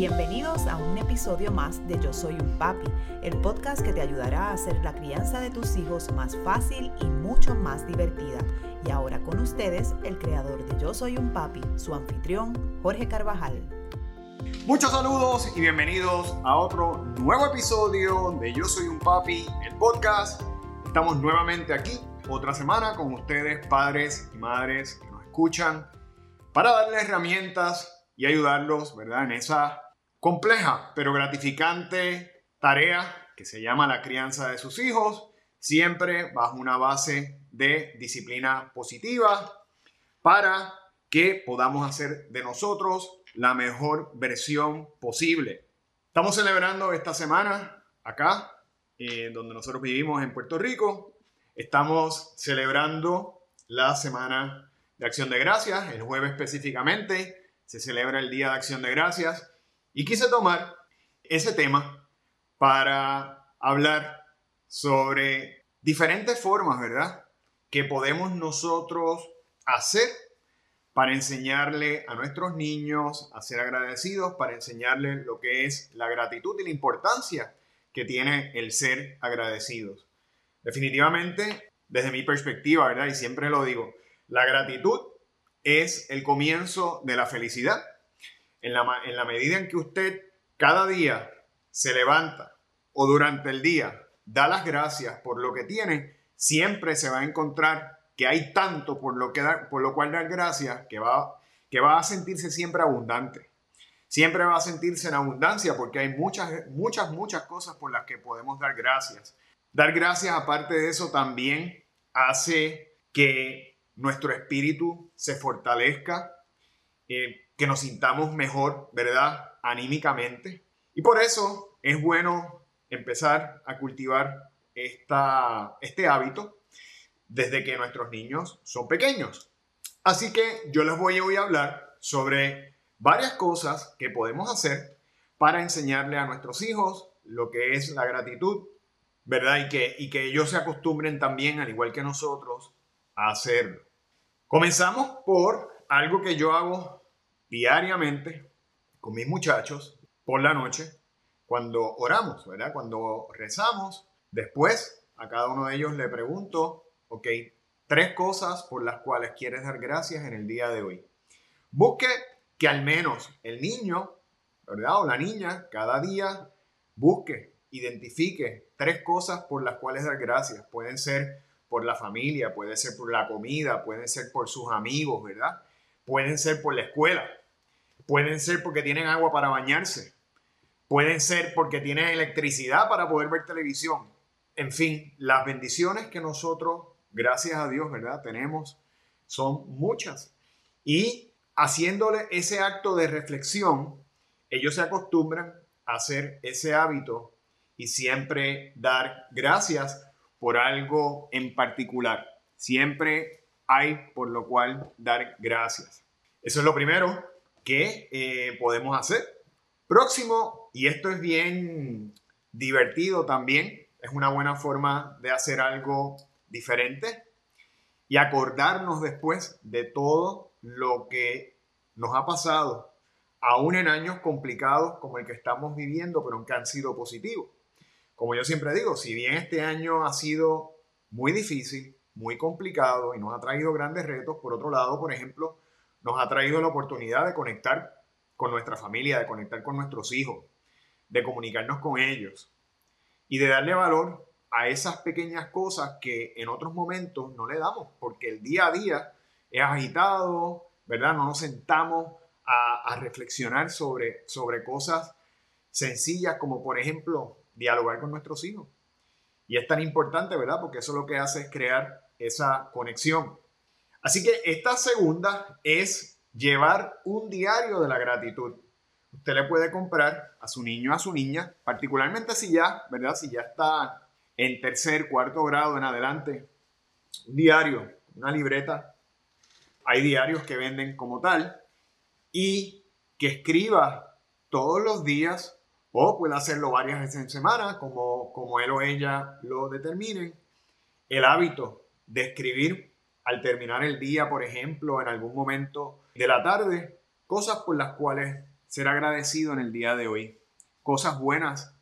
Bienvenidos a un episodio más de Yo Soy un Papi, el podcast que te ayudará a hacer la crianza de tus hijos más fácil y mucho más divertida. Y ahora con ustedes, el creador de Yo Soy un Papi, su anfitrión, Jorge Carvajal. Muchos saludos y bienvenidos a otro nuevo episodio de Yo Soy un Papi, el podcast. Estamos nuevamente aquí, otra semana, con ustedes, padres y madres que nos escuchan, para darles herramientas y ayudarlos, ¿verdad? En esa compleja pero gratificante tarea que se llama la crianza de sus hijos, siempre bajo una base de disciplina positiva para que podamos hacer de nosotros la mejor versión posible. Estamos celebrando esta semana acá, eh, donde nosotros vivimos en Puerto Rico. Estamos celebrando la semana de Acción de Gracias, el jueves específicamente se celebra el Día de Acción de Gracias y quise tomar ese tema para hablar sobre diferentes formas, ¿verdad? Que podemos nosotros hacer para enseñarle a nuestros niños a ser agradecidos, para enseñarles lo que es la gratitud y la importancia que tiene el ser agradecidos. Definitivamente, desde mi perspectiva, ¿verdad? Y siempre lo digo, la gratitud es el comienzo de la felicidad en la, medida en que usted cada día se levanta o durante el día da las gracias por lo que tiene, siempre se va a encontrar que hay tanto por lo, que por lo cual dar gracias que va, que va a sentirse siempre abundante. Siempre va a sentirse en abundancia porque hay muchas, muchas, muchas cosas por las que podemos dar gracias. Dar gracias, aparte de eso, también hace que nuestro espíritu se fortalezca, eh, que nos sintamos mejor, ¿verdad? Anímicamente. Y por eso es bueno empezar a cultivar esta, este hábito desde que nuestros niños son pequeños. Así que yo les voy a hablar sobre varias cosas que podemos hacer para enseñarle a nuestros hijos lo que es la gratitud, ¿verdad? Y que, y que ellos se acostumbren también, al igual que nosotros, a hacerlo. Comenzamos por algo que yo hago diariamente con mis muchachos por la noche cuando oramos, ¿verdad? Cuando rezamos, después a cada uno de ellos le pregunto, ok, tres cosas por las cuales quieres dar gracias en el día de hoy. Busque que al menos el niño, ¿verdad? O la niña, cada día busque, identifique tres cosas por las cuales dar gracias. Pueden ser por la familia, puede ser por la comida, pueden ser por sus amigos, ¿verdad? Pueden ser por la escuela. Pueden ser porque tienen agua para bañarse. Pueden ser porque tienen electricidad para poder ver televisión. En fin, las bendiciones que nosotros, gracias a Dios, ¿verdad? Tenemos son muchas. Y haciéndole ese acto de reflexión, ellos se acostumbran a hacer ese hábito y siempre dar gracias por algo en particular. Siempre hay por lo cual dar gracias. Eso es lo primero que eh, podemos hacer. Próximo, y esto es bien divertido también, es una buena forma de hacer algo diferente y acordarnos después de todo lo que nos ha pasado, aún en años complicados como el que estamos viviendo, pero que han sido positivos. Como yo siempre digo, si bien este año ha sido muy difícil, muy complicado y nos ha traído grandes retos, por otro lado, por ejemplo, nos ha traído la oportunidad de conectar con nuestra familia, de conectar con nuestros hijos, de comunicarnos con ellos y de darle valor a esas pequeñas cosas que en otros momentos no le damos, porque el día a día es agitado, ¿verdad? No nos sentamos a, reflexionar sobre, sobre cosas sencillas como, por ejemplo, dialogar con nuestros hijos. Y es tan importante, ¿verdad? Porque eso lo que hace es crear esa conexión. Así que esta segunda es llevar un diario de la gratitud. Usted le puede comprar a su niño, a su niña, particularmente si ya, ¿verdad? Si ya está en tercer, cuarto grado en adelante, un diario, una libreta. Hay diarios que venden como tal y que escriba todos los días o puede hacerlo varias veces en semana, como, como él o ella lo determinen, el hábito de escribir al terminar el día, por ejemplo, en algún momento de la tarde, cosas por las cuales ser agradecido en el día de hoy. Cosas buenas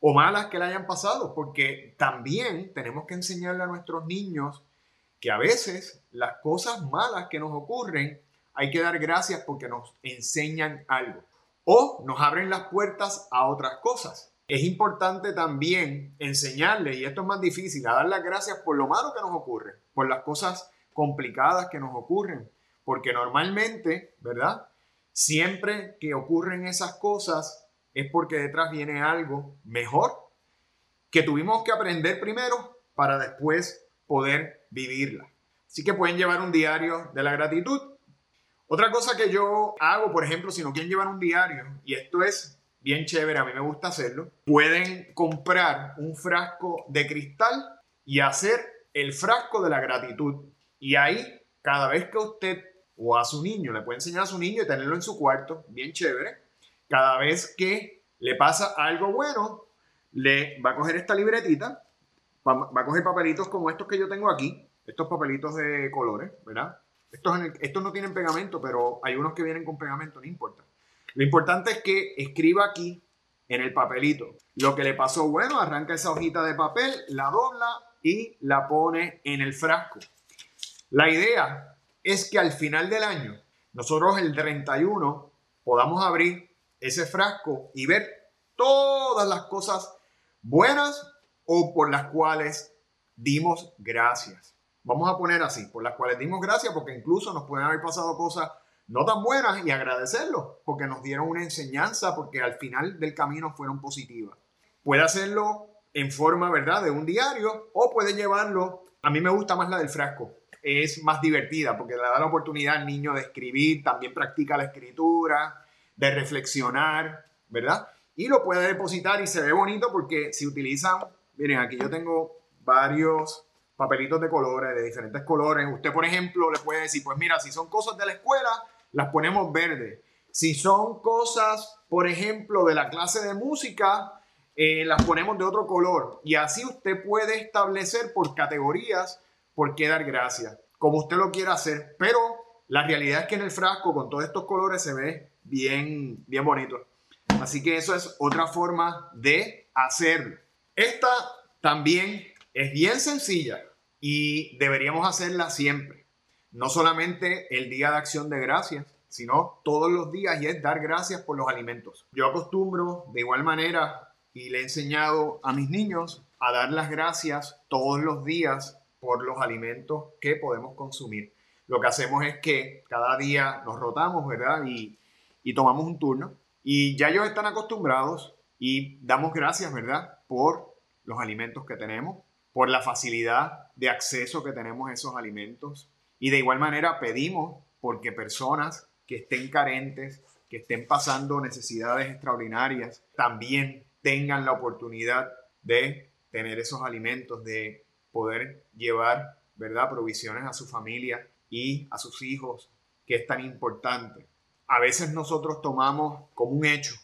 o malas que le hayan pasado, porque también tenemos que enseñarle a nuestros niños que a veces las cosas malas que nos ocurren hay que dar gracias porque nos enseñan algo o nos abren las puertas a otras cosas. Es importante también enseñarles, y esto es más difícil, a dar las gracias por lo malo que nos ocurre, por las cosas complicadas que nos ocurren, porque normalmente, ¿verdad? Siempre que ocurren esas cosas es porque detrás viene algo mejor que tuvimos que aprender primero para después poder vivirla. Así que pueden llevar un diario de la gratitud. Otra cosa que yo hago, por ejemplo, si no quieren llevar un diario, y esto es bien chévere, a mí me gusta hacerlo, pueden comprar un frasco de cristal y hacer el frasco de la gratitud. Y ahí, cada vez que usted o a su niño, le puede enseñar a su niño y tenerlo en su cuarto, bien chévere, cada vez que le pasa algo bueno, le va a coger esta libretita, va, a coger papelitos como estos que yo tengo aquí, estos papelitos de colores, ¿verdad? Estos, estos no tienen pegamento, pero hay unos que vienen con pegamento, no importa. Lo importante es que escriba aquí en el papelito lo que le pasó bueno, arranca esa hojita de papel, la dobla y la pone en el frasco. La idea es que al final del año, nosotros el 31 podamos abrir ese frasco y ver todas las cosas buenas o por las cuales dimos gracias. Vamos a poner así, por las cuales dimos gracias porque incluso nos pueden haber pasado cosas no tan buenas y agradecerlo porque nos dieron una enseñanza porque al final del camino fueron positivas. Puede hacerlo en forma, ¿verdad?, de un diario o puede llevarlo, a mí me gusta más la del frasco, es más divertida porque le da la oportunidad al niño de escribir, también practica la escritura, de reflexionar, ¿verdad? Y lo puede depositar y se ve bonito porque si utilizan, miren, aquí yo tengo varios papelitos de colores, de diferentes colores. Usted, por ejemplo, le puede decir, pues mira, si son cosas de la escuela, las ponemos verde. Si son cosas, por ejemplo, de la clase de música, eh, las ponemos de otro color. Y así usted puede establecer por categorías por qué dar gracias, como usted lo quiera hacer, pero la realidad es que en el frasco con todos estos colores se ve bien, bien bonito. Así que eso es otra forma de hacerlo. Esta también es bien sencilla y deberíamos hacerla siempre. No solamente el día de acción de gracias, sino todos los días y es dar gracias por los alimentos. Yo acostumbro de igual manera y le he enseñado a mis niños a dar las gracias todos los días por los alimentos que podemos consumir. Lo que hacemos es que cada día nos rotamos, ¿verdad? Y, y tomamos un turno. Y ya ellos están acostumbrados y damos gracias, ¿verdad? Por los alimentos que tenemos, por la facilidad de acceso que tenemos a esos alimentos. Y de igual manera pedimos porque personas que estén carentes, que estén pasando necesidades extraordinarias, también tengan la oportunidad de tener esos alimentos, de poder llevar, ¿verdad?, provisiones a su familia y a sus hijos, que es tan importante. A veces nosotros tomamos como un hecho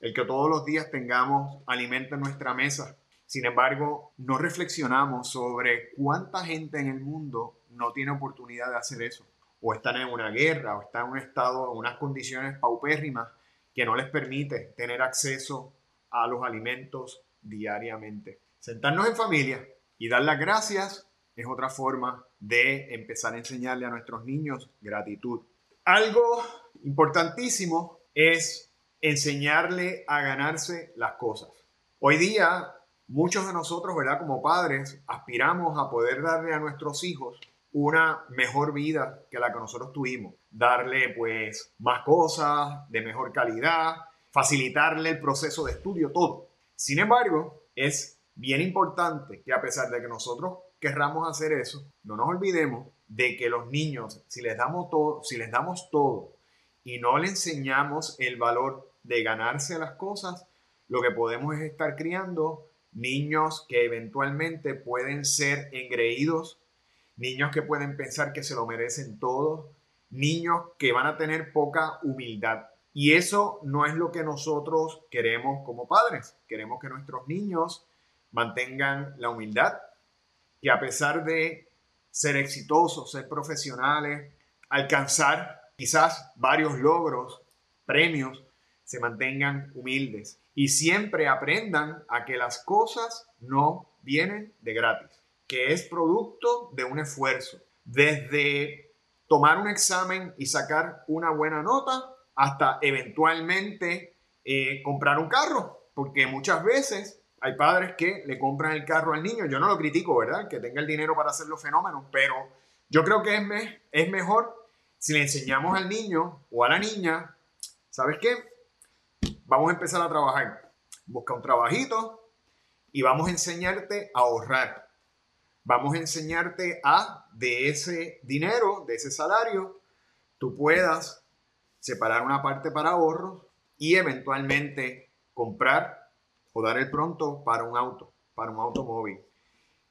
el que todos los días tengamos alimento en nuestra mesa. Sin embargo, no reflexionamos sobre cuánta gente en el mundo no tiene oportunidad de hacer eso. O están en una guerra, o están en un estado, en unas condiciones paupérrimas que no les permite tener acceso a los alimentos diariamente. Sentarnos en familia y dar las gracias es otra forma de empezar a enseñarle a nuestros niños gratitud. Algo importantísimo es enseñarle a ganarse las cosas. Hoy día, muchos de nosotros, ¿verdad? Como padres, aspiramos a poder darle a nuestros hijos una mejor vida que la que nosotros tuvimos. Darle pues más cosas de mejor calidad, facilitarle el proceso de estudio, todo. Sin embargo, es bien importante que a pesar de que nosotros querramos hacer eso, no nos olvidemos de que los niños, si les damos todo, si les damos todo y no les enseñamos el valor de ganarse las cosas, lo que podemos es estar criando niños que eventualmente pueden ser engreídos, niños que pueden pensar que se lo merecen todo, niños que van a tener poca humildad. Y eso no es lo que nosotros queremos como padres. Queremos que nuestros niños mantengan la humildad, que a pesar de ser exitosos, ser profesionales, alcanzar quizás varios logros premios, se mantengan humildes y siempre aprendan a que las cosas no vienen de gratis, que es producto de un esfuerzo, desde tomar un examen y sacar una buena nota hasta eventualmente eh, comprar un carro, porque muchas veces hay padres que le compran el carro al niño, yo no lo critico, ¿verdad? Que tenga el dinero para hacer los fenómenos, pero yo creo que es, es mejor si le enseñamos al niño o a la niña, ¿sabes qué? Vamos a empezar a trabajar. Busca un trabajito y vamos a enseñarte a ahorrar. Vamos a enseñarte a, de ese dinero, de ese salario, tú puedas separar una parte para ahorros y eventualmente comprar o dar el pronto para un auto, para un automóvil.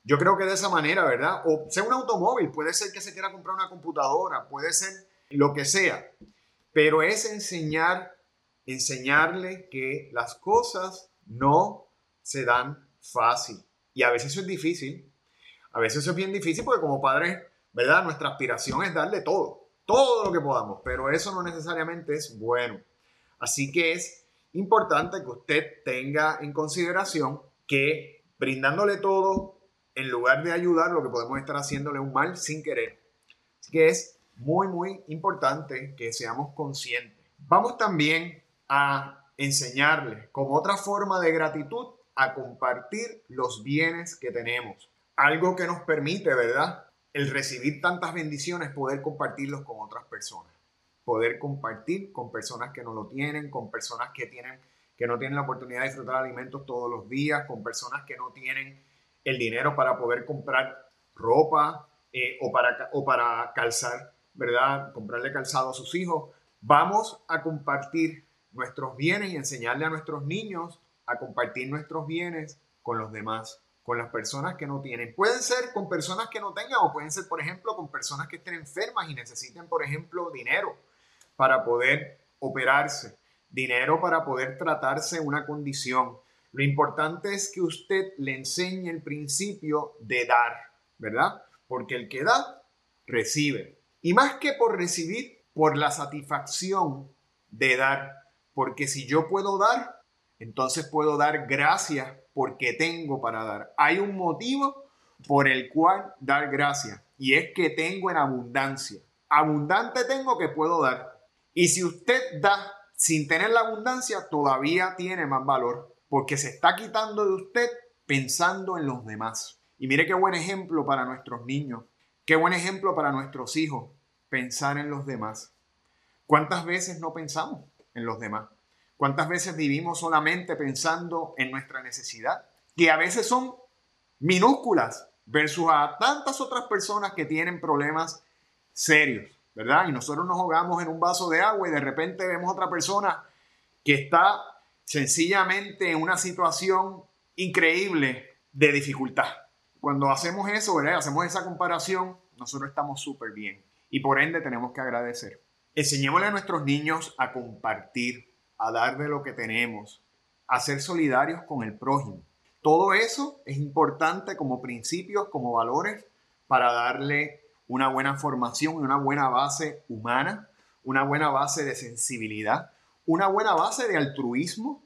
Yo creo que de esa manera, ¿verdad? O sea un automóvil, puede ser que se quiera comprar una computadora, puede ser lo que sea, pero es enseñar, enseñarle que las cosas no se dan fácil. Y a veces eso es difícil, a veces eso es bien difícil porque como padres, ¿verdad? Nuestra aspiración es darle todo, todo lo que podamos, pero eso no necesariamente es bueno. Así que es importante que usted tenga en consideración que brindándole todo en lugar de ayudar, lo que podemos estar haciéndole un mal sin querer. Así que es muy, muy importante que seamos conscientes. Vamos también a enseñarles como otra forma de gratitud a compartir los bienes que tenemos. Algo que nos permite, ¿verdad? El recibir tantas bendiciones, poder compartirlos con otras personas. Poder compartir con personas que no lo tienen, con personas que, tienen, que no tienen la oportunidad de disfrutar alimentos todos los días, con personas que no tienen el dinero para poder comprar ropa eh, o, para, o para calzar, ¿verdad? Comprarle calzado a sus hijos. Vamos a compartir nuestros bienes y enseñarle a nuestros niños a compartir nuestros bienes con los demás, con las personas que no tienen. Pueden ser con personas que no tengan o pueden ser, por ejemplo, con personas que estén enfermas y necesiten, por ejemplo, dinero para poder operarse, dinero para poder tratarse una condición, lo importante es que usted le enseñe el principio de dar, ¿verdad? Porque el que da, recibe. Y más que por recibir, por la satisfacción de dar. Porque si yo puedo dar, entonces puedo dar gracias porque tengo para dar. Hay un motivo por el cual dar gracias y es que tengo en abundancia. Abundante tengo que puedo dar. Y si usted da sin tener la abundancia, todavía tiene más valor porque se está quitando de usted pensando en los demás. Y mire qué buen ejemplo para nuestros niños, qué buen ejemplo para nuestros hijos, pensar en los demás. ¿Cuántas veces no pensamos en los demás? ¿Cuántas veces vivimos solamente pensando en nuestra necesidad? Que a veces son minúsculas versus a tantas otras personas que tienen problemas serios, ¿verdad? Y nosotros nos ahogamos en un vaso de agua y de repente vemos otra persona que está sencillamente en una situación increíble de dificultad. Cuando hacemos eso, ¿verdad? hacemos esa comparación, nosotros estamos súper bien y por ende tenemos que agradecer. Enseñémosle a nuestros niños a compartir, a dar de lo que tenemos, a ser solidarios con el prójimo. Todo eso es importante como principios, como valores, para darle una buena formación y una buena base humana, una buena base de sensibilidad una buena base de altruismo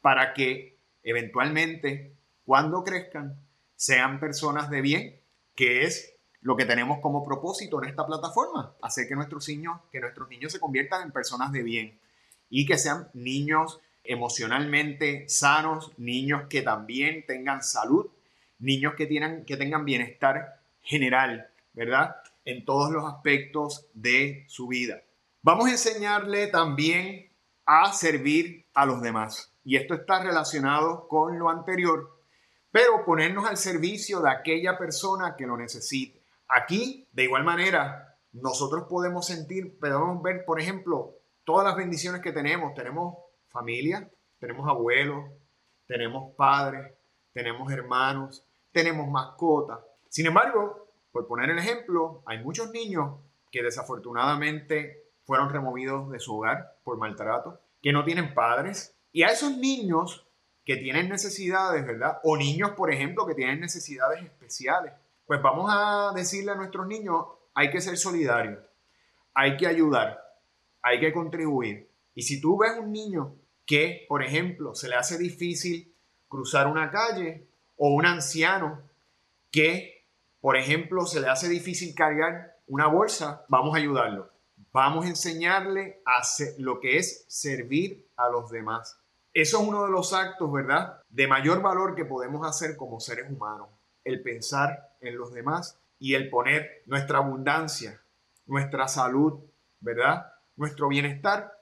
para que eventualmente, cuando crezcan, sean personas de bien, que es lo que tenemos como propósito en esta plataforma, hacer que nuestros niños, que nuestros niños se conviertan en personas de bien y que sean niños emocionalmente sanos, niños que también tengan salud, niños que, tienen, que tengan bienestar general, ¿verdad? En todos los aspectos de su vida. Vamos a enseñarle también a servir a los demás. Y esto está relacionado con lo anterior, pero ponernos al servicio de aquella persona que lo necesite. Aquí, de igual manera, nosotros podemos sentir, podemos ver, por ejemplo, todas las bendiciones que tenemos. Tenemos familia, tenemos abuelos, tenemos padres, tenemos hermanos, tenemos mascotas. Sin embargo, por poner el ejemplo, hay muchos niños que desafortunadamente fueron removidos de su hogar por maltrato, que no tienen padres. Y a esos niños que tienen necesidades, ¿verdad? O niños, por ejemplo, que tienen necesidades especiales. Pues vamos a decirle a nuestros niños, hay que ser solidarios, hay que ayudar, hay que contribuir. Y si tú ves un niño que, por ejemplo, se le hace difícil cruzar una calle o un anciano que, por ejemplo, se le hace difícil cargar una bolsa, vamos a ayudarlo. Vamos a enseñarle a hacer lo que es servir a los demás. Eso es uno de los actos, ¿verdad? De mayor valor que podemos hacer como seres humanos. El pensar en los demás y el poner nuestra abundancia, nuestra salud, ¿verdad? Nuestro bienestar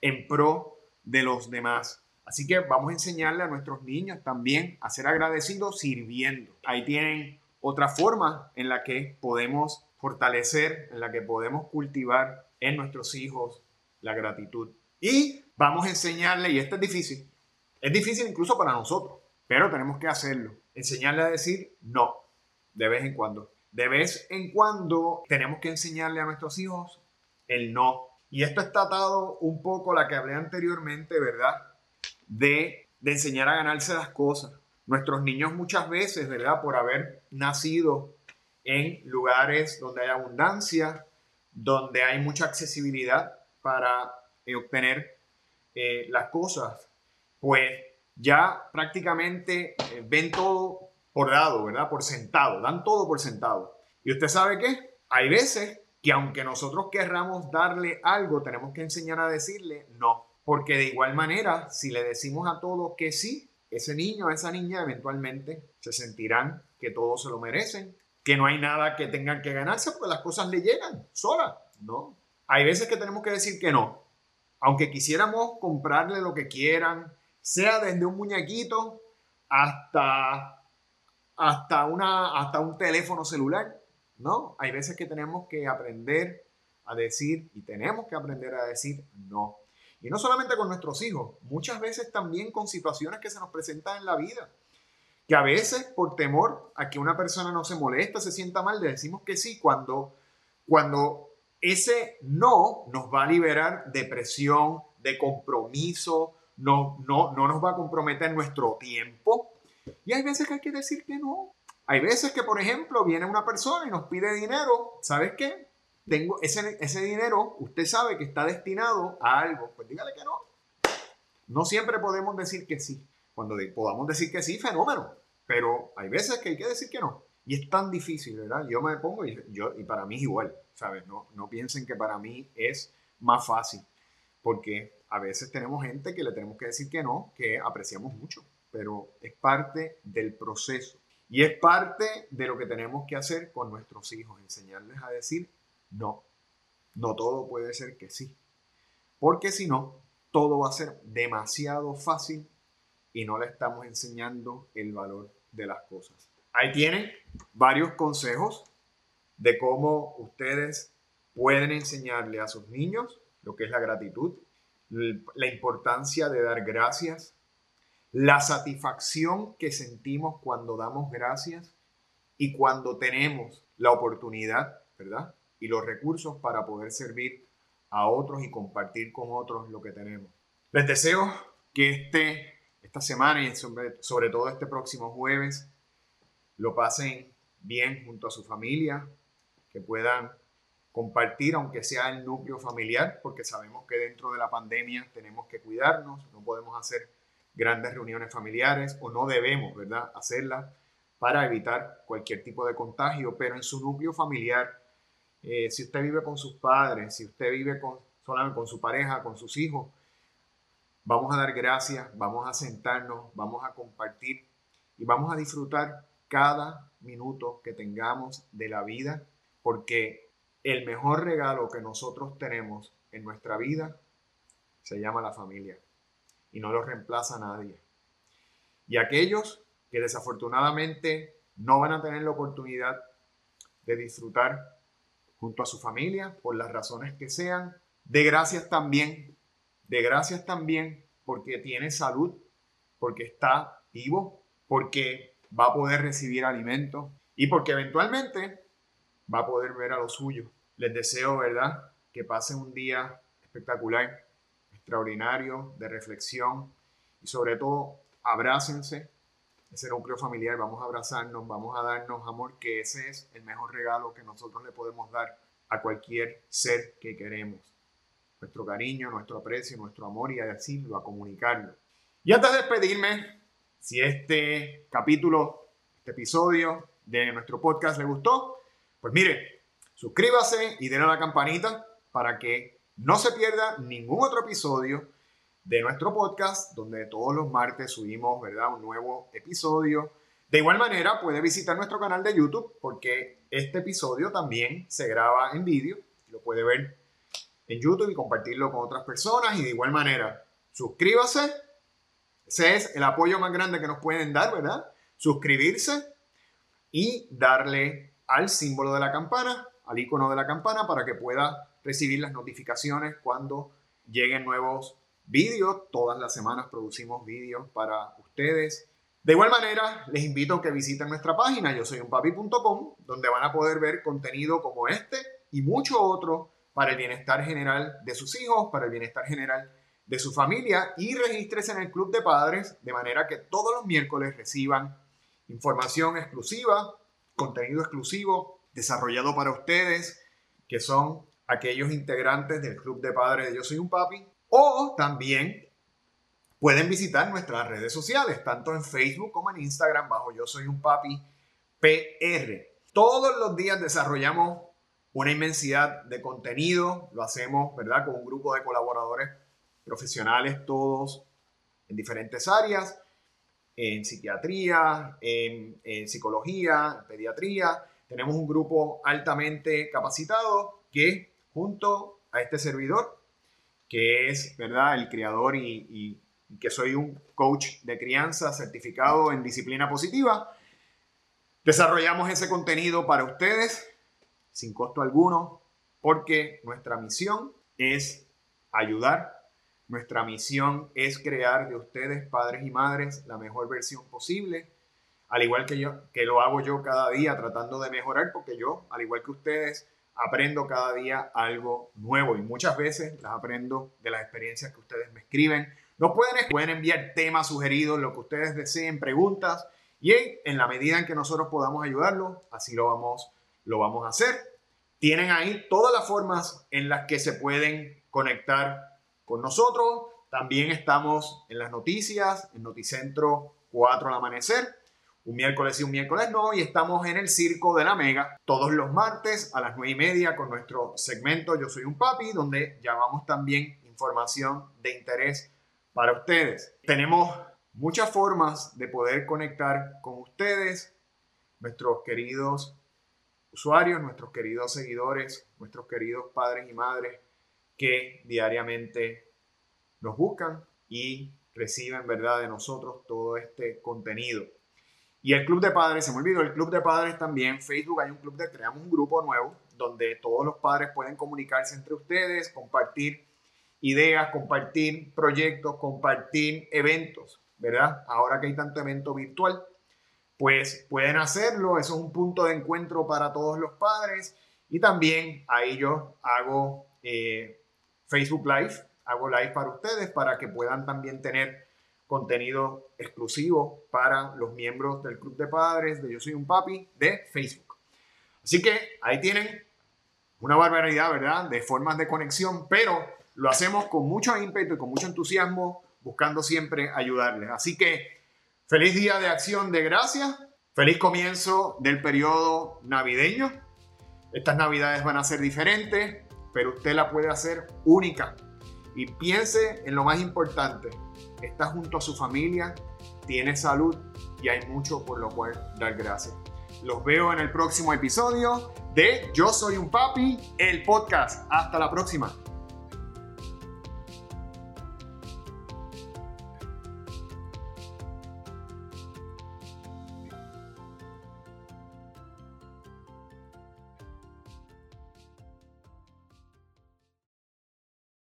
en pro de los demás. Así que vamos a enseñarle a nuestros niños también a ser agradecidos sirviendo. Ahí tienen otra forma en la que podemos fortalecer, en la que podemos cultivar en nuestros hijos la gratitud. Y vamos a enseñarle, y esto es difícil, es difícil incluso para nosotros, pero tenemos que hacerlo. Enseñarle a decir no, de vez en cuando. De vez en cuando tenemos que enseñarle a nuestros hijos el no. Y esto está atado un poco a la que hablé anteriormente, ¿verdad? De, de enseñar a ganarse las cosas. Nuestros niños muchas veces, ¿verdad? Por haber nacido en lugares donde hay abundancia, donde hay mucha accesibilidad para eh, obtener eh, las cosas, pues ya prácticamente eh, ven todo por dado, ¿verdad? Por sentado, dan todo por sentado. Y usted sabe qué, hay veces que aunque nosotros querramos darle algo, tenemos que enseñar a decirle no. Porque de igual manera, si le decimos a todos que sí, ese niño o esa niña eventualmente se sentirán que todos se lo merecen, que no hay nada que tengan que ganarse porque las cosas le llegan solas, ¿no? Hay veces que tenemos que decir que no. Aunque quisiéramos comprarle lo que quieran, sea desde un muñequito hasta, hasta, una, hasta un teléfono celular, ¿no? Hay veces que tenemos que aprender a decir y tenemos que aprender a decir no. Y no solamente con nuestros hijos, muchas veces también con situaciones que se nos presentan en la vida. Que a veces por temor a que una persona no se molesta, se sienta mal, le decimos que sí cuando, cuando ese no nos va a liberar de presión, de compromiso, no, no, no nos va a comprometer nuestro tiempo. Y hay veces que hay que decir que no. Hay veces que, por ejemplo, viene una persona y nos pide dinero. ¿Sabes qué? Tengo ese, ese dinero, usted sabe que está destinado a algo. Pues dígale que no. No siempre podemos decir que sí. Cuando podamos decir que sí, fenómeno. Pero hay veces que hay que decir que no. Y es tan difícil, ¿verdad? Yo me pongo y, yo, y para mí es igual, ¿sabes? No, no piensen que para mí es más fácil. Porque a veces tenemos gente que le tenemos que decir que no, que apreciamos mucho. Pero es parte del proceso. Y es parte de lo que tenemos que hacer con nuestros hijos, enseñarles a decir no. No todo puede ser que sí. Porque si no, todo va a ser demasiado fácil y no le estamos enseñando el valor de las cosas. Ahí tienen varios consejos de cómo ustedes pueden enseñarle a sus niños lo que es la gratitud, la importancia de dar gracias, la satisfacción que sentimos cuando damos gracias y cuando tenemos la oportunidad, ¿verdad? Y los recursos para poder servir a otros y compartir con otros lo que tenemos. Les deseo que este, esta semana y sobre, todo este próximo jueves lo pasen bien junto a su familia, que puedan compartir, aunque sea el núcleo familiar, porque sabemos que dentro de la pandemia tenemos que cuidarnos, no podemos hacer grandes reuniones familiares o no debemos, ¿verdad?, hacerlas para evitar cualquier tipo de contagio, pero en su núcleo familiar, eh, si usted vive con sus padres, si usted vive con, solamente con su pareja, con sus hijos, vamos a dar gracias, vamos a sentarnos, vamos a compartir y vamos a disfrutar cada minuto que tengamos de la vida, porque el mejor regalo que nosotros tenemos en nuestra vida se llama la familia y no lo reemplaza nadie. Y aquellos que desafortunadamente no van a tener la oportunidad de disfrutar junto a su familia, por las razones que sean, de gracias también, de gracias también porque tiene salud, porque está vivo, porque va a poder recibir alimento y porque eventualmente va a poder ver a lo suyo. Les deseo, ¿verdad? Que pasen un día espectacular extraordinario de reflexión y sobre todo abrácense, ese núcleo familiar, vamos a abrazarnos, vamos a darnos amor, que ese es el mejor regalo que nosotros le podemos dar a cualquier ser que queremos. nuestro cariño, nuestro aprecio, nuestro amor y a decirlo, a comunicarlo. Y antes de despedirme, si este capítulo, este episodio de nuestro podcast le gustó, pues mire, suscríbase y denle la campanita para que no se pierda ningún otro episodio de nuestro podcast, donde todos los martes subimos, ¿verdad? Un nuevo episodio. De igual manera, puede visitar nuestro canal de YouTube porque este episodio también se graba en vídeo. Lo puede ver en YouTube y compartirlo con otras personas. Y de igual manera, suscríbase. Ese es el apoyo más grande que nos pueden dar, ¿verdad? Suscribirse y darle al símbolo de la campana, al icono de la campana, para que pueda recibir las notificaciones cuando lleguen nuevos vídeos. Todas las semanas producimos vídeos para ustedes. De igual manera, les invito a que visiten nuestra página yo soy un papi.com, donde van a poder ver contenido como este y mucho otro para el bienestar general de sus hijos, para el bienestar general de su familia y regístrese en el Club de Padres de manera que todos los miércoles reciban información exclusiva, contenido exclusivo desarrollado para ustedes, que son aquellos integrantes del Club de Padres de Yo Soy un Papi, o también pueden visitar nuestras redes sociales, tanto en Facebook como en Instagram, bajo Yo Soy un Papi PR. Todos los días desarrollamos una inmensidad de contenido, lo hacemos, ¿verdad? Con un grupo de colaboradores profesionales, todos en diferentes áreas, en psiquiatría, en, en psicología, en pediatría. Tenemos un grupo altamente capacitado que junto a este servidor que es, ¿verdad?, el creador y, que soy un coach de crianza certificado en disciplina positiva. Desarrollamos ese contenido para ustedes sin costo alguno porque nuestra misión es ayudar. Nuestra misión es crear de ustedes, padres y madres, la mejor versión posible. Al igual que yo, que lo hago yo cada día tratando de mejorar, porque yo, al igual que ustedes, aprendo cada día algo nuevo y muchas veces las aprendo de las experiencias que ustedes me escriben. Nos pueden, pueden enviar temas sugeridos, lo que ustedes deseen, preguntas y en la medida en que nosotros podamos ayudarlos, así lo vamos, lo vamos a hacer. Tienen ahí todas las formas en las que se pueden conectar con nosotros. También estamos en las noticias, en Noticentro 4 al amanecer un miércoles y un miércoles no, y estamos en el Circo de la Mega todos los martes a las nueve y media con nuestro segmento Yo Soy un Papi, donde llamamos también información de interés para ustedes. Tenemos muchas formas de poder conectar con ustedes, nuestros queridos usuarios, nuestros queridos seguidores, nuestros queridos padres y madres que diariamente nos buscan y reciben, ¿verdad?, de nosotros todo este contenido. Y el club de padres, se me olvidó, el club de padres también, Facebook hay un club de, creamos un grupo nuevo donde todos los padres pueden comunicarse entre ustedes, compartir ideas, compartir proyectos, compartir eventos, ¿verdad? Ahora que hay tanto evento virtual, pues pueden hacerlo, eso es un punto de encuentro para todos los padres y también ahí yo hago eh, Facebook Live, hago live para ustedes para que puedan también tener contenido exclusivo para los miembros del Club de Padres de Yo Soy un Papi de Facebook. Así que ahí tienen una barbaridad, ¿verdad? De formas de conexión, pero lo hacemos con mucho ímpetu y con mucho entusiasmo, buscando siempre ayudarles. Así que feliz día de acción de gracias, feliz comienzo del periodo navideño. Estas navidades van a ser diferentes, pero usted la puede hacer única. Y piense en lo más importante, está junto a su familia, tiene salud y hay mucho por lo cual dar gracias. Los veo en el próximo episodio de Yo Soy un Papi, el podcast. Hasta la próxima.